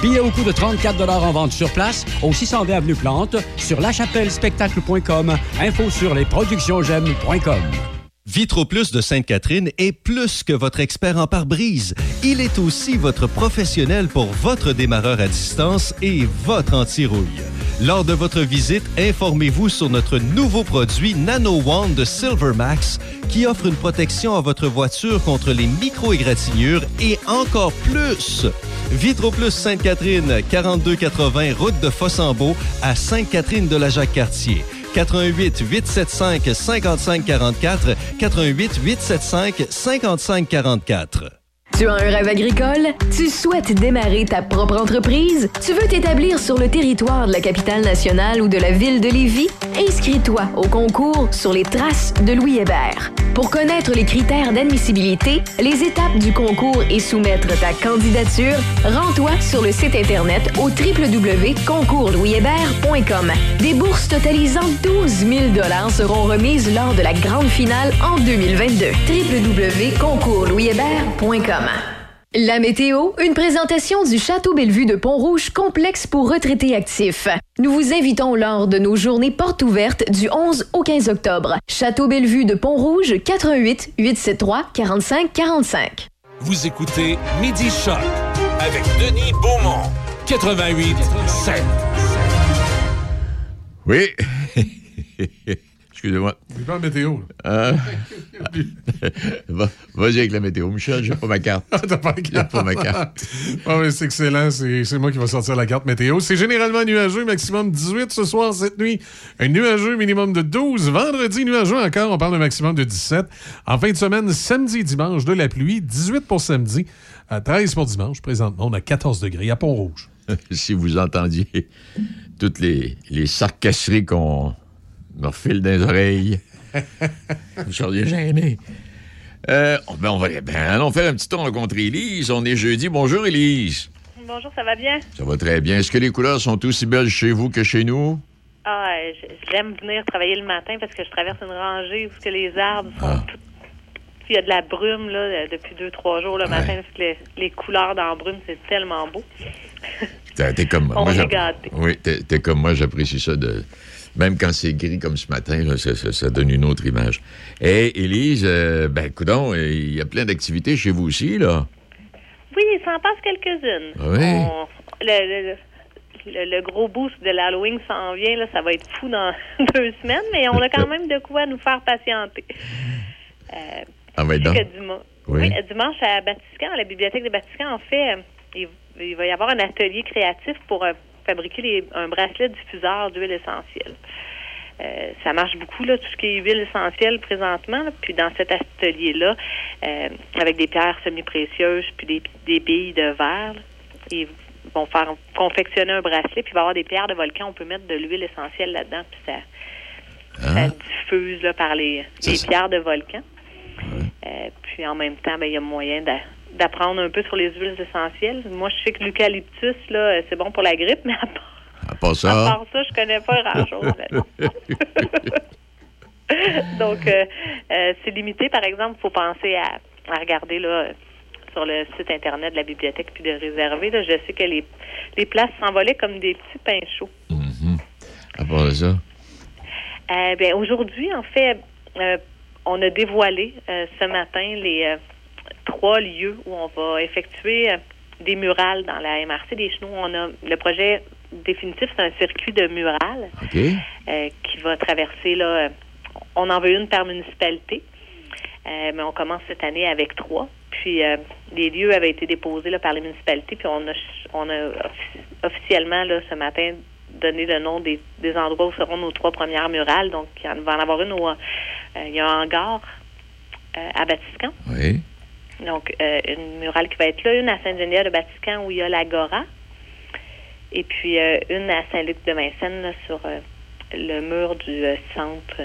Billets au coût de 34 en vente sur place au 620 Avenue Plante sur lachapellespectacle.com. Info sur lesproductionsgemmes.com. Vitro Plus de Sainte-Catherine est plus que votre expert en pare-brise. Il est aussi votre professionnel pour votre démarreur à distance et votre anti-rouille. Lors de votre visite, informez-vous sur notre nouveau produit Nano One de Silvermax qui offre une protection à votre voiture contre les micro-égratignures et encore plus. Vitro Plus Sainte-Catherine, 4280 route de Fossambeau à Sainte-Catherine de la Jacques-Cartier. 88 875 5544 88 875 5544. Tu as un rêve agricole? Tu souhaites démarrer ta propre entreprise? Tu veux t'établir sur le territoire de la capitale nationale ou de la ville de Lévis? Inscris-toi au concours sur les traces de Louis Hébert. Pour connaître les critères d'admissibilité, les étapes du concours et soumettre ta candidature, rends-toi sur le site Internet au www.concourslouishébert.com. Des bourses totalisant 12 000 seront remises lors de la grande finale en 2022. La météo, une présentation du Château Bellevue de Pont-Rouge, complexe pour retraités actifs. Nous vous invitons lors de nos journées portes ouvertes du 11 au 15 octobre. Château Bellevue de Pont-Rouge, 88 873 45 45. Vous écoutez Midi Choc avec Denis Beaumont. 88 7. Oui. Excusez-moi. Il pas la météo. Va- Vas-y avec la météo. Michel, j'ai pas ma carte. Ah, T'as pas pas ma carte. Ah oui, c'est excellent. C'est c'est moi qui vais sortir la carte météo. C'est généralement nuageux, maximum 18 ce soir, cette nuit. Un nuageux, minimum de 12. Vendredi, nuageux encore, on parle d'un maximum de 17. En fin de semaine, samedi et dimanche, de la pluie. 18 pour samedi, à 13 pour dimanche. Présentement, on a 14 degrés à Pont-Rouge. si vous entendiez toutes les, les sarcasseries qu'on me refile dans les oreilles, vous seriez gêné. Euh, ben on va ben, allons faire un petit tour rencontrer Élise. On est jeudi. Bonjour, Élise. Bonjour, ça va bien? Ça va très bien. Est-ce que les couleurs sont aussi belles chez vous que chez nous? Ah, j'aime venir travailler le matin parce que je traverse une rangée où les arbres sont Ah. tout- Il y a de la brume là, euh, depuis deux, trois jours le matin. parce que les, les couleurs dans la brume, c'est tellement beau. T'es t'es comme moi. On Moi, est gâtés. Oui, t'es t'es comme moi, j'apprécie ça. De... Même quand c'est gris comme ce matin, là, ça, ça- ça donne une autre image. Et Élise, euh, ben, coudonc, euh, il y a plein d'activités chez vous aussi, là. Oui, il s'en passe quelques-unes. Ah oui? On- le, le- le- le gros boost de l'Halloween s'en vient, là, ça va être fou dans deux semaines, mais on a quand même de quoi nous faire patienter. Euh, Ah, ben je sais donc. Oui. oui, dimanche à Batiscan, à la bibliothèque de Batiscan, en fait, euh, il, il va y avoir un atelier créatif pour euh, fabriquer les- un bracelet diffuseur d'huile essentielle. Euh, ça marche beaucoup, là, tout ce qui est huile essentielle présentement. là. Puis dans cet atelier-là, euh, avec des pierres semi-précieuses puis des, des billes de verre, là, ils vont faire confectionner un bracelet, puis il va y avoir des pierres de volcan. On peut mettre de l'huile essentielle là-dedans, puis ça, ça diffuse là, par les, les pierres de volcan. Euh, puis en même temps, ben, il y a moyen d'apprendre un peu sur les huiles essentielles. Moi, je sais que l'eucalyptus, là, euh, c'est bon pour la grippe, mais à part, À part à ça. part ça, je connais pas grand-chose. Donc, euh, euh, c'est limité. Par exemple, il faut penser à, à regarder là, sur le site Internet de la bibliothèque puis de réserver. Là, je sais que les, les places s'envolaient comme des petits pains chauds. À part ça. Euh, ben, aujourd'hui, en fait, on a dévoilé ce matin les trois lieux où on va effectuer euh, des murales dans la MRC des Chenaux. On a le projet définitif, c'est un circuit de murales euh, qui va traverser là. euh, on en veut une par municipalité, euh, mais on commence cette année avec trois. Puis euh, les lieux avaient été déposés là, par les municipalités, puis on a on a offi- officiellement là ce matin donné le nom des, des endroits où seront nos trois premières murales. Donc il y en va en avoir une où il y a un hangar à Batiscan. Oui. Donc, euh, une murale qui va être là, une à Sainte-Geneviève de Batiscan où il y a l'Agora, et puis euh, une à Saint-Luc de Vincennes là, sur euh, le mur du euh, centre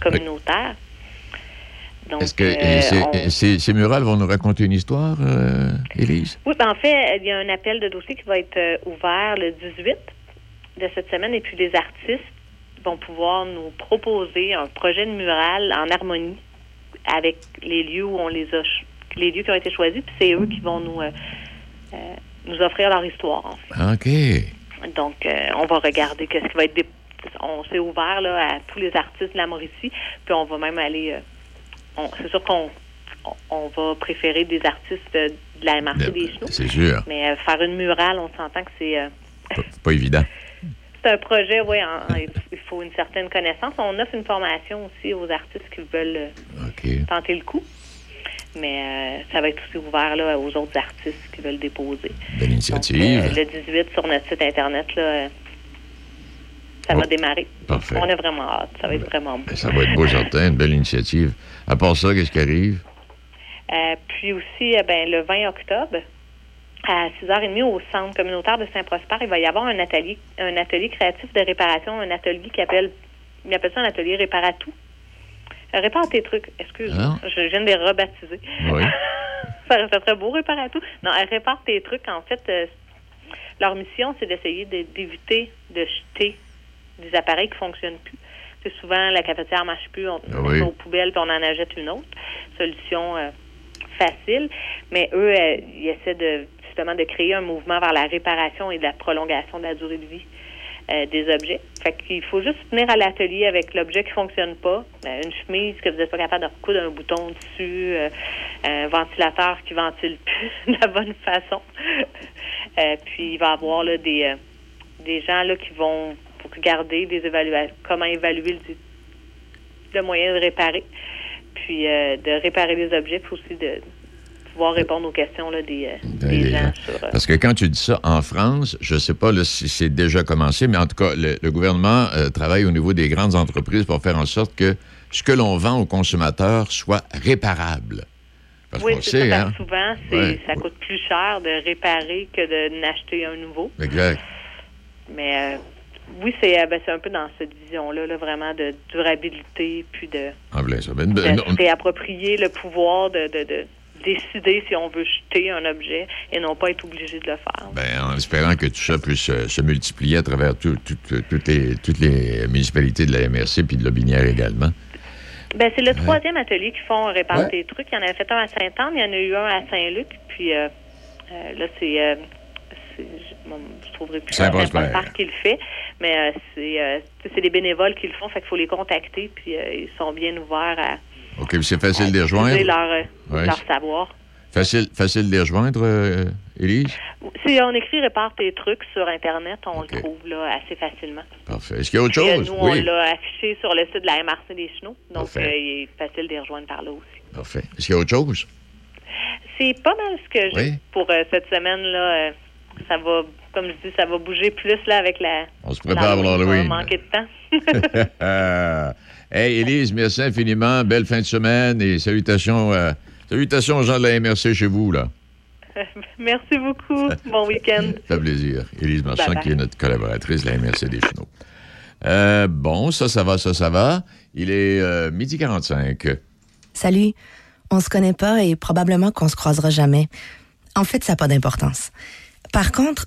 communautaire. Donc, Est-ce que on- ces, ces murales vont nous raconter une histoire, euh, Élise? Oui, ben, en fait, il y a un appel de dossier qui va être ouvert le 18 de cette semaine et puis les artistes vont pouvoir nous proposer un projet de mural en harmonie avec les lieux où on les a les lieux qui ont été choisis, puis c'est eux qui vont nous euh, euh, nous offrir leur histoire. en fait. Ah, OK. Donc, euh, on va regarder qu'est-ce qui va être. On s'est ouvert là, à tous les artistes de la Mauricie, puis on va même aller. on- c'est sûr qu'on on, va préférer des artistes de la MRC des Chenaux. c'est sûr. Mais euh, faire une murale, on s'entend que c'est. euh, pas évident. c'est un projet, oui, il faut une certaine connaissance. On offre une formation aussi aux artistes qui veulent euh, tenter le coup. Mais euh, ça va être aussi ouvert là, aux autres artistes qui veulent déposer. Belle initiative. Euh, le 18 sur notre site Internet, là, euh, ça va Oh, démarrer. parfait. On a vraiment hâte. Ça va être vraiment beau. Ça va être beau, certain. Une belle initiative. À part ça, qu'est-ce qui arrive? Euh, puis aussi, ben, le 20 octobre, à 6h30 au centre communautaire de Saint-Prosper, il va y avoir un atelier, un atelier créatif de réparation, un atelier qui appelle, il appelle ça un atelier réparatout. Répare tes trucs, excuse-moi, Ah. je viens de les rebaptiser. Oui. ça, ça serait beau, réparatout. Non, elle répare tes trucs, en fait, euh, leur mission, c'est d'essayer de- d'éviter de jeter des appareils qui fonctionnent plus. C'est souvent la cafetière marche plus, on met oui. ça aux poubelles puis on en achète une autre. Solution euh, facile, mais eux, euh, ils essaient de justement de créer un mouvement vers la réparation et de la prolongation de la durée de vie euh, des objets. Fait qu'il faut juste venir à l'atelier avec l'objet qui fonctionne pas, euh, une chemise que vous n'êtes pas capable de recoudre un bouton dessus, euh, un ventilateur qui ventile plus de la bonne façon. Euh, puis il va y avoir là, des, euh, des gens là, qui vont regarder des évaluations, comment évaluer le, le moyen de réparer, puis euh, de réparer des objets, puis aussi de pouvoir répondre aux questions là, des, euh, des les gens sur... euh, Parce que quand tu dis ça en France, je ne sais pas là, si c'est déjà commencé, mais en tout cas, le, le gouvernement euh, travaille au niveau des grandes entreprises pour faire en sorte que ce que l'on vend aux consommateurs soit réparable. Parce oui, qu'on c'est sait, ça, hein? souvent, Ouais. ça coûte plus cher de réparer que de n'acheter un nouveau. Exact. Mais euh, oui, c'est, ben, c'est un peu dans cette vision-là, là, vraiment de durabilité, puis de, ça. Ben, de ben, réapproprier le pouvoir de, de, de décider si on veut jeter un objet et non pas être obligé de le faire. ben, en espérant que tout ça puisse euh, se multiplier à travers tout- tout- tout- toutes, les, toutes les municipalités de la MRC puis de Lobinière également. Ben, c'est le troisième atelier qui font réparer Ouais. tes trucs. Il y en avait fait un à Saint-Anne, il y en a eu un à Saint-Luc, puis euh, euh, là, c'est... euh, bon, je trouverai plus Saint-Prosper. Saint-Prosper qui le fait, mais euh, c'est euh, c'est des bénévoles qui le font, fait qu'il faut les contacter, puis euh, ils sont bien ouverts à OK, puis c'est facile de les utiliser rejoindre. leur, euh, Ouais. leur savoir. Facile, facile de les rejoindre, euh, Élise? Si on écrit répare tes trucs sur Internet, on le trouve là assez facilement. Parfait. Est-ce qu'il y a autre euh, chose? nous, on l'a affiché sur le site de la MRC des Chenaux, donc euh, il est facile de les rejoindre par là aussi. Parfait. Est-ce qu'il y a autre chose? C'est pas mal ce que j'ai Oui. pour euh, cette semaine-là. euh, ça va, comme je dis, ça va bouger plus là avec la. On se prépare pour On l'Halloween. va manquer de temps. hey, Élise, merci infiniment. Belle fin de semaine et salutations, euh, salutations aux gens de la MRC chez vous, là. Merci beaucoup. Bon week-end. Ça fait plaisir. Élise Marchand, qui est notre collaboratrice de la MRC des Chenaux. Euh, bon, ça, ça va, ça, ça va. Il est euh, midi 45. Salut. On se connaît pas et probablement qu'on se croisera jamais. En fait, ça n'a pas d'importance. Par contre,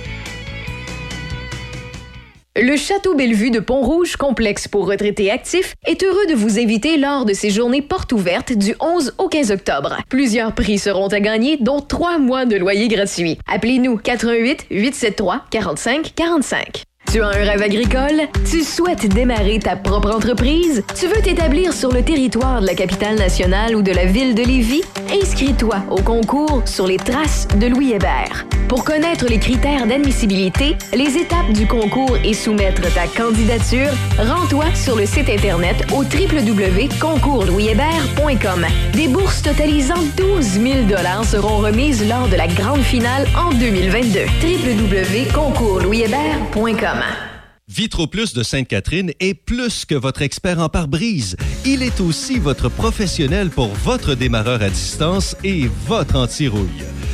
Le Château Bellevue de Pont-Rouge, complexe pour retraités actifs, est heureux de vous inviter lors de ses journées portes ouvertes du 11 au 15 octobre. Plusieurs prix seront à gagner, dont trois mois de loyer gratuit. Appelez-nous 88 873 45 45. Tu as un rêve agricole? Tu souhaites démarrer ta propre entreprise? Tu veux t'établir sur le territoire de la capitale nationale ou de la ville de Lévis? Inscris-toi au concours sur les traces de Louis Hébert. Pour connaître les critères d'admissibilité, les étapes du concours et soumettre ta candidature, rends-toi sur le site Internet au www.concourslouishébert.com. Des bourses totalisant 12 000 seront remises lors de la grande finale en 2022. www.concourslouishébert.com. Vitro Plus de Sainte-Catherine est plus que votre expert en pare-brise. Il est aussi votre professionnel pour votre démarreur à distance et votre anti-rouille.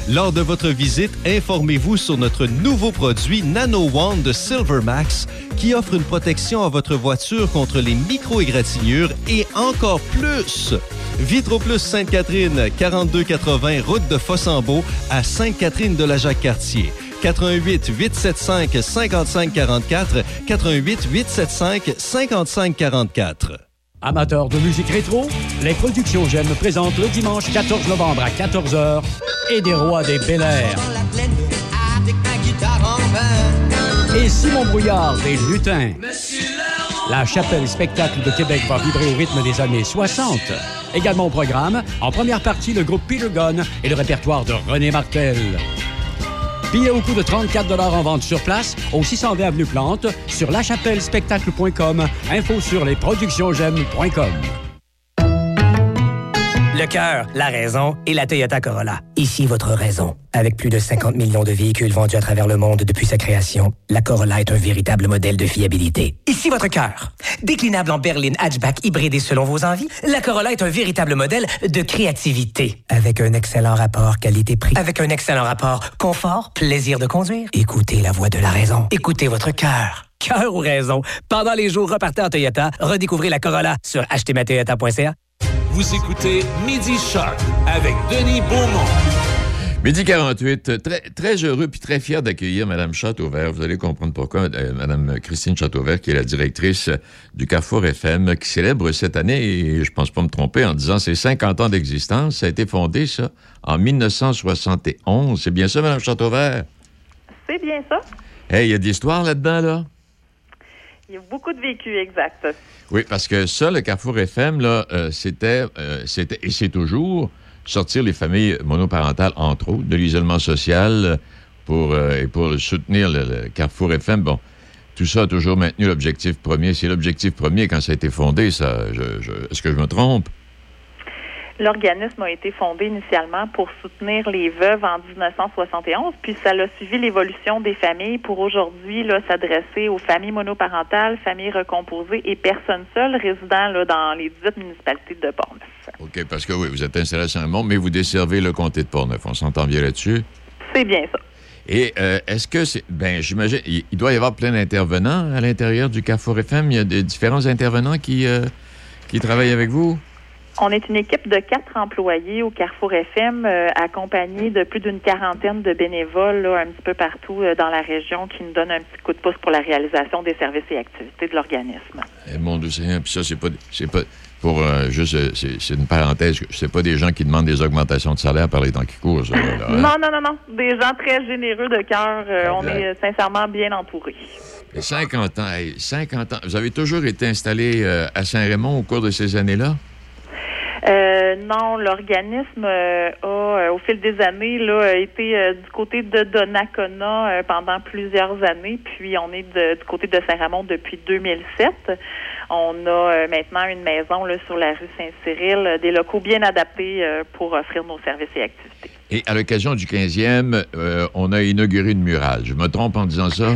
Lors de votre visite, informez-vous sur notre nouveau produit Nano One de Silvermax qui offre une protection à votre voiture contre les micro-égratignures et encore plus. Vitro Plus Sainte-Catherine, 4280 route de Fossambeau à Sainte-Catherine de la Jacques-Cartier. 88 875 55 44 88 875 55 44. Amateurs de musique rétro, les productions J'aime présentent le dimanche 14 novembre à 14h et des rois des Bel Air. Et Simon Brouillard des Lutins. La chapelle spectacle de Québec va vibrer au rythme des années 60. Également au programme, en première partie, le groupe Peter Gunn et le répertoire de René Martel. Billets au coût de 34 en vente sur place au 620 Avenue Plante, sur lachapellespectacle.com, info sur lesproductionsgemmes.com. Le cœur, la raison et la Toyota Corolla. Ici votre raison. Avec plus de 50 millions de véhicules vendus à travers le monde depuis sa création, la Corolla est un véritable modèle de fiabilité. Ici votre cœur. Déclinable en berline hatchback hybridé selon vos envies, la Corolla est un véritable modèle de créativité. Avec un excellent rapport qualité-prix. Avec un excellent rapport confort, plaisir de conduire. Écoutez la voix de la raison. Écoutez votre cœur. Cœur ou raison. Pendant les jours repartez en Toyota, redécouvrez la Corolla sur achetezmatoyota.ca. Vous écoutez Midi Shark avec Denis Beaumont. Midi 48, très, très heureux puis très fier d'accueillir Mme Châteauvert. Vous allez comprendre pourquoi. Euh, Mme Christine Châteauvert, qui est la directrice du Carrefour FM, qui célèbre cette année, et je pense pas me tromper en disant ses 50 ans d'existence. Ça a été fondé, ça, en 1971. C'est bien ça, Mme Châteauvert? C'est bien ça. Hey, il y a de l'histoire là-dedans, là? Il y a beaucoup de vécus, exact. Oui, parce que ça, le Carrefour FM, là, euh, c'était, euh, c'était, et c'est toujours, sortir les familles monoparentales, entre autres, de l'isolement social pour, euh, et pour soutenir le, le Carrefour FM. Bon, tout ça a toujours maintenu l'objectif premier. C'est l'objectif premier quand ça a été fondé, ça. Je, je, est-ce que je me trompe? L'organisme a été fondé initialement pour soutenir les veuves en 1971, puis ça a suivi l'évolution des familles pour aujourd'hui là, s'adresser aux familles monoparentales, familles recomposées et personnes seules résidant là, dans les 18 municipalités de Portneuf. OK, parce que oui, vous êtes installé à Saint-Raymond, mais vous desservez le comté de Portneuf. On s'entend bien là-dessus? C'est bien ça. Et euh, est-ce que c'est. Ben, j'imagine. Il, il doit y avoir plein d'intervenants à l'intérieur du Carrefour FM. Il y a des différents intervenants qui, euh, qui travaillent avec vous? On est une équipe de quatre employés au Carrefour FM, euh, accompagnés de plus d'une quarantaine de bénévoles là, un petit peu partout euh, dans la région qui nous donnent un petit coup de pouce pour la réalisation des services et activités de l'organisme. Eh, mon Dieu Seigneur, puis ça, c'est pas. C'est pas. Pour euh, juste, euh, c'est une parenthèse, c'est pas des gens qui demandent des augmentations de salaire par les temps qui courent, ça, là, hein? Non, non, non, non. Des gens très généreux de cœur. On est sincèrement bien entourés. Et 50 ans, hey, 50 ans. Vous avez toujours été installé à Saint-Raymond au cours de ces années-là? Euh, non, l'organisme euh, a, euh, au fil des années, là, été du côté de Donnacona pendant plusieurs années, puis on est du côté de Saint-Ramon depuis 2007. On a maintenant une maison là, sur la rue Saint-Cyril, des locaux bien adaptés pour offrir nos services et activités. Et à l'occasion du 15e, euh, on a inauguré une murale. Je me trompe en disant ça?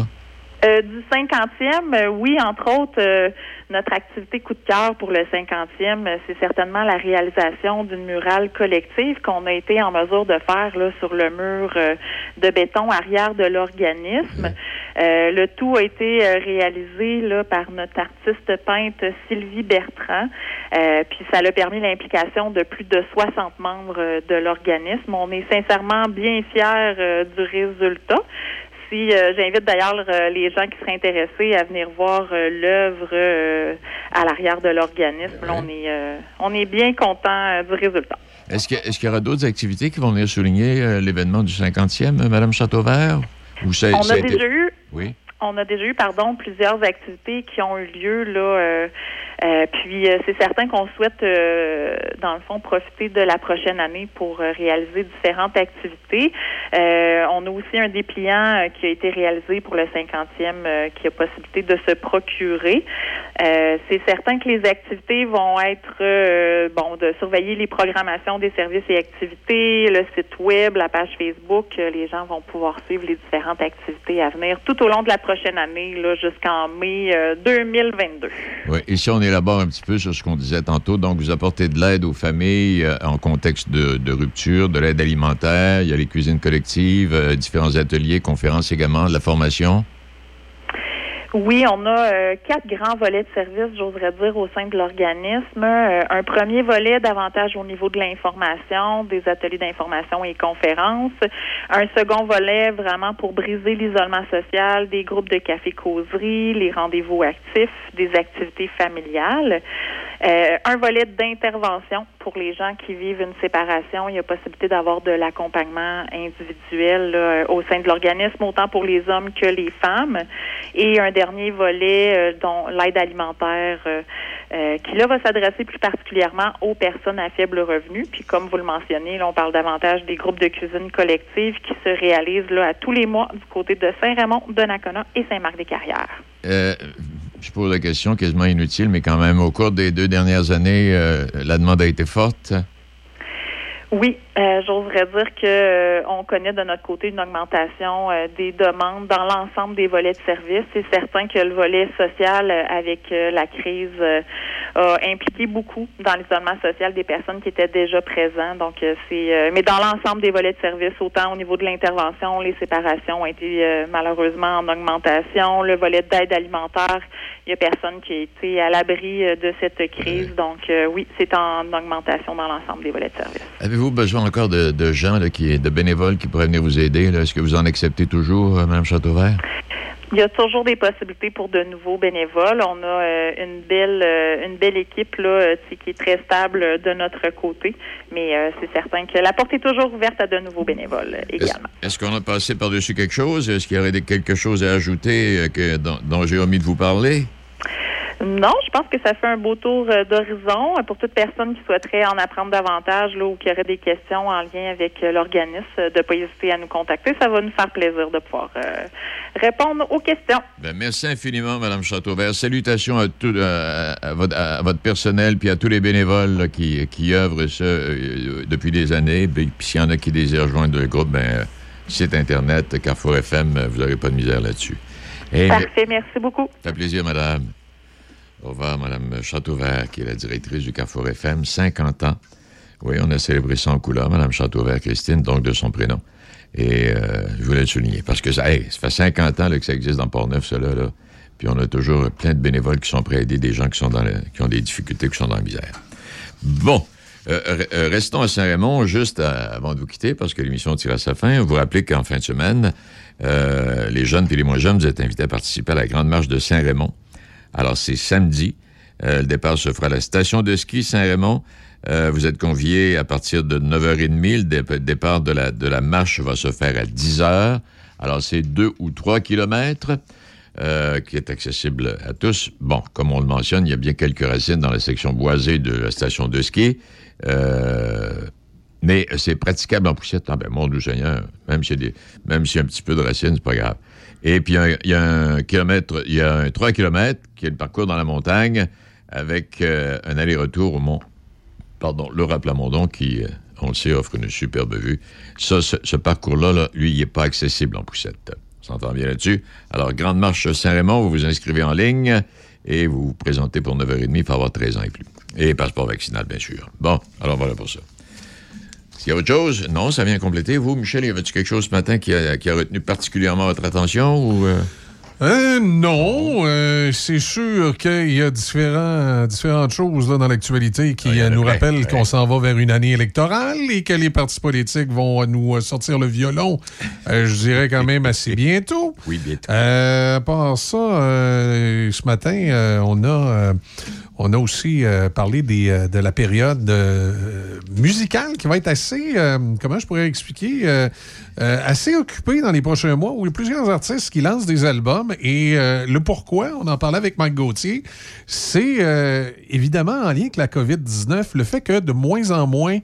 Euh, du 50e, euh, oui, entre autres, euh, notre activité coup de cœur pour le 50e, euh, c'est certainement la réalisation d'une murale collective qu'on a été en mesure de faire là, sur le mur euh, de béton arrière de l'organisme. Euh, le tout a été réalisé là, par notre artiste peintre Sylvie Bertrand. Euh, puis ça a permis l'implication de plus de 60 membres de l'organisme. On est sincèrement bien fiers du résultat. Euh, j'invite d'ailleurs euh, les gens qui seraient intéressés à venir voir euh, l'œuvre euh, à l'arrière de l'organisme, on est on est bien content du résultat. Est-ce qu'il y aura d'autres activités qui vont venir souligner l'événement du 50e, euh, Mme Châteauvert? Ou ça- On ça a été- déjà eu Oui. On a déjà eu, pardon, plusieurs activités qui ont eu lieu là. Euh, puis euh, c'est certain qu'on souhaite, euh, dans le fond, profiter de la prochaine année pour euh, réaliser différentes activités. Euh, on a aussi un dépliant qui a été réalisé pour le 50e, euh, qui a possibilité de se procurer. C'est certain que les activités vont être, bon, de surveiller les programmations des services et activités, le site web, la page Facebook. Les gens vont pouvoir suivre les différentes activités à venir tout au long de la prochaine année, là, jusqu'en mai euh, 2022. Oui. Ici, on élabore un petit peu sur ce qu'on disait tantôt. Donc, vous apportez de l'aide aux familles euh, en contexte de, rupture, de l'aide alimentaire. Il y a les cuisines collectives, euh, différents ateliers, conférences également, de la formation. Oui, on a euh, quatre grands volets de services, j'oserais dire, au sein de l'organisme. Euh, un premier volet davantage au niveau de l'information, des ateliers d'information et conférences. Un second volet vraiment pour briser l'isolement social, des groupes de café-causerie, les rendez-vous actifs, des activités familiales. Euh, un volet d'intervention pour les gens qui vivent une séparation. Il y a possibilité d'avoir de l'accompagnement individuel là, au sein de l'organisme, autant pour les hommes que les femmes. Et un dernier volet, euh, dont l'aide alimentaire, euh, euh, qui là va s'adresser plus particulièrement aux personnes à faible revenu. Puis comme vous le mentionnez, là, on parle davantage des groupes de cuisine collective qui se réalisent là, à tous les mois du côté de Saint-Raymond, Donnacona et Saint-Marc-des-Carrières. Je pose la question quasiment inutile, mais quand même, au cours des deux dernières années, euh, la demande a été forte. Oui, euh, j'oserais dire que euh, on connaît de notre côté une augmentation euh, des demandes dans l'ensemble des volets de services. C'est certain que le volet social, euh, avec euh, la crise, euh, a impliqué beaucoup dans l'isolement social des personnes qui étaient déjà présentes. Donc, c'est, mais dans l'ensemble des volets de services, autant au niveau de l'intervention, les séparations ont été malheureusement en augmentation. Le volet d'aide alimentaire, il y a personne qui a été à l'abri euh, de cette crise. Donc, euh, oui, c'est en augmentation dans l'ensemble des volets de services. Avez-vous besoin encore de, de gens, là, qui, de bénévoles qui pourraient venir vous aider? Est-ce que vous en acceptez toujours, euh, Mme Châteauvert? Il y a toujours des possibilités pour de nouveaux bénévoles. On a euh, une belle euh, une belle équipe là, euh, qui est très stable de notre côté, mais euh, c'est certain que la porte est toujours ouverte à de nouveaux bénévoles Est-ce également. est-ce qu'on a passé par-dessus quelque chose? Est-ce qu'il y aurait quelque chose à ajouter que, dont, dont j'ai omis de vous parler? Non, je pense que ça fait un beau tour euh, d'horizon Euh, pour toute personne qui souhaiterait en apprendre davantage là, ou qui aurait des questions en lien avec euh, l'organisme, de ne pas hésiter à nous contacter. Ça va nous faire plaisir de pouvoir euh, répondre aux questions. Ben, merci infiniment, Mme Châteauvert. Salutations à, tout, à, à votre, à votre personnel puis à tous les bénévoles là, qui, qui œuvrent ça, euh, depuis des années. Puis puis s'il y en a qui désirent joindre le groupe, ben, site Internet, Carrefour FM, vous n'aurez pas de misère là-dessus. Parfait, merci beaucoup. Ça fait plaisir, madame. Au revoir, madame Châteauvert, qui est la directrice du Carrefour FM, 50 ans. Oui, on a célébré ça en couleur, madame Châteauvert Christine, donc de son prénom. Et euh, je voulais le souligner, parce que ça, hey, ça fait 50 ans que ça existe dans Port-Neuf, cela, là. Puis on a toujours plein de bénévoles qui sont prêts à aider des gens qui, sont dans qui ont des difficultés, qui sont dans la misère. Bon, euh, euh, restons à Saint-Raymond juste avant de vous quitter, parce que l'émission tire à sa fin. Vous rappelez qu'en fin de semaine, les jeunes et les moins jeunes, vous êtes invités à participer à la Grande Marche de Saint-Raymond. Alors, c'est samedi. Euh, le départ se fera à la station de ski Saint-Raymond. Euh, vous êtes conviés à partir de 9h30. Le dé- départ de la, de la marche va se faire à 10h. Alors, c'est 2 ou 3 kilomètres euh, qui est accessible à tous. Bon, comme on le mentionne, il y a bien quelques racines dans la section boisée de la station de ski. Mais c'est praticable en poussette. Ah ben, mon Dieu Seigneur, même s'il y, s'il y un petit peu de racines, c'est pas grave. Et puis, il y a un- kilomètre, il y a un 3 km qui est le parcours dans la montagne avec euh, un aller-retour au mont, pardon, le Plamondon qui, euh, on le sait, offre une superbe vue. Ça, ce, parcours-là, là, lui, il n'est pas accessible en poussette. On s'entend bien là-dessus. Alors, Grande Marche Saint-Raymond, vous vous inscrivez en ligne et vous vous présentez pour 9h30. Il faut avoir 13 ans et plus. Et passeport vaccinal, bien sûr. Bon, alors voilà pour ça. Qu'il y a autre chose? Non, ça vient compléter. Vous, Michel, y avait-tu quelque chose ce matin qui a, qui a retenu particulièrement votre attention ou... euh? Euh, non, euh, c'est sûr qu'il y a différents, différentes choses là, dans l'actualité qui nous rappellent qu'on s'en va vers une année électorale et que les partis politiques vont nous sortir le violon, euh, je dirais quand même assez bientôt. Oui, bientôt. À part ça, ce matin, on a... on a aussi euh, parlé euh, de la période euh, musicale qui va être assez, comment je pourrais expliquer, assez occupée dans les prochains mois où il y a plusieurs artistes qui lancent des albums. Et le pourquoi, on en parlait avec Mike Gauthier, c'est évidemment en lien avec la COVID-19, le fait que de moins en moins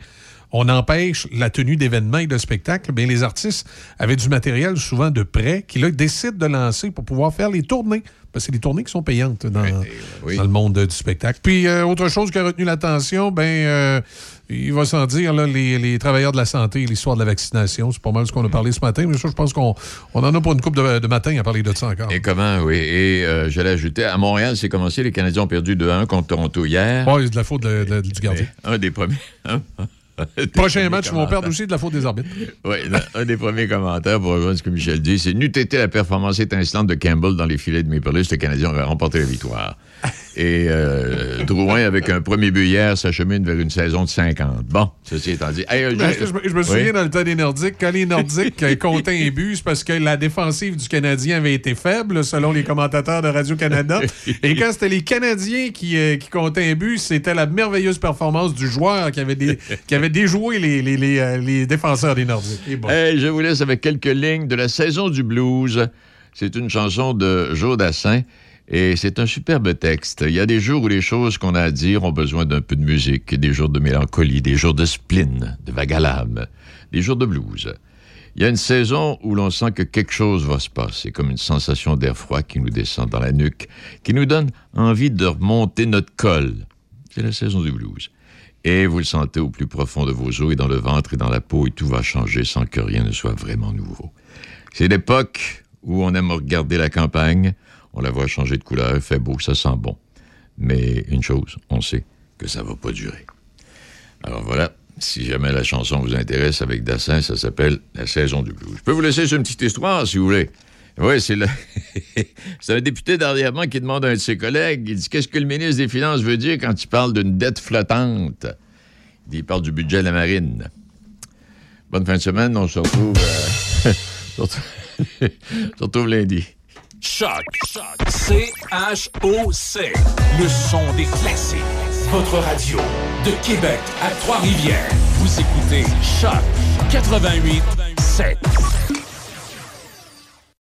on empêche la tenue d'événements et de spectacles, bien, les artistes avaient du matériel souvent de prêt qu'ils là, décident de lancer pour pouvoir faire les tournées. Parce que c'est les tournées qui sont payantes dans, dans le monde du spectacle. Puis, euh, autre chose qui a retenu l'attention, ben, euh, il va sans dire, là, les, les travailleurs de la santé, l'histoire de la vaccination. C'est pas mal ce qu'on a parlé ce matin, mais ça, je pense qu'on on en a pour une coupe de, de matin à parler de ça encore. Et comment, oui. Et euh, j'allais ajouter, à Montréal, c'est commencé. Les Canadiens ont perdu 2-1 contre Toronto hier. Oui, c'est de la faute de- de- du gardien. Un des premiers. Des Prochain match, ils vont perdre aussi de la faute des arbitres. Oui, un des premiers commentaires pour rejoindre ce que Michel dit, c'est n'eût été la performance étincelante de Campbell dans les filets de Maple Leafs, le Canadien aurait remporté la victoire. Et euh, Drouin, avec un premier but hier, s'achemine vers une saison de 50. Bon, ceci étant dit. Hey, Ben, je- je, me- Oui? souviens dans le temps des Nordiques, quand les Nordiques comptaient un but, c'est parce que la défensive du Canadien avait été faible, selon les commentateurs de Radio-Canada. Et quand c'était les Canadiens qui, euh, qui comptaient un but, c'était la merveilleuse performance du joueur qui avait, dé- qui avait les, euh, les défenseurs des Nordiques. Je vous laisse avec quelques lignes de la saison du blues. C'est une chanson de Joe Dassin. Et c'est un superbe texte. Il y a des jours où les choses qu'on a à dire ont besoin d'un peu de musique, des jours de mélancolie, des jours de spleen, de vague à l'âme, des jours de blues. Il y a une saison où l'on sent que quelque chose va se passer, comme une sensation d'air froid qui nous descend dans la nuque, qui nous donne envie de remonter notre col. C'est la saison du blues. Et vous le sentez au plus profond de vos os et dans le ventre et dans la peau, et tout va changer sans que rien ne soit vraiment nouveau. C'est l'époque où on aime regarder la campagne, on la voit changer de couleur, fait beau, ça sent bon. Mais une chose, on sait que ça va pas durer. Alors voilà, si jamais la chanson vous intéresse avec Dassin, ça s'appelle La saison du blues. Je peux vous laisser une petite histoire, si vous voulez. Oui, c'est le... c'est un député d'arrière qui demande à un de ses collègues, il dit, qu'est-ce que le ministre des Finances veut dire quand il parle d'une dette flottante? Il dit, parle du budget de la marine. Bonne fin de semaine, on se retrouve... euh, on se retrouve lundi. Choc. C-H-O-C. Le son des classiques. Votre radio de Québec à Trois-Rivières. Vous écoutez Choc 88 7.